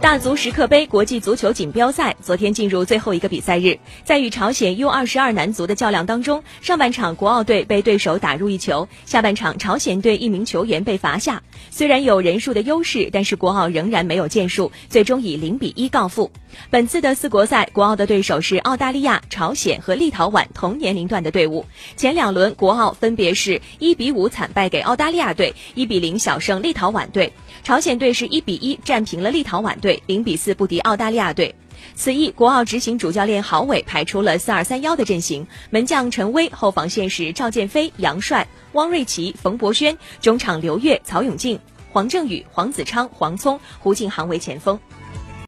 大足石刻杯国际足球锦标赛昨天进入最后一个比赛日，在与朝鲜 U 二十二男足的较量当中，上半场国奥队被对手打入一球，下半场朝鲜队一名球员被罚下。虽然有人数的优势，但是国奥仍然没有建树，最终以零比一告负。本次的四国赛，国奥的对手是澳大利亚、朝鲜和立陶宛同年龄段的队伍。前两轮国奥分别是一比五惨败给澳大利亚队，一比零小胜立陶宛队。朝鲜队是一比一战平了立陶宛队，零比四不敌澳大利亚队。此役，国奥执行主教练郝伟排出了四二三幺的阵型，门将陈威，后防线是赵建飞、杨帅、汪瑞奇、冯博轩，中场刘越、曹永静、黄正宇、黄子昌、黄聪、胡敬航为前锋。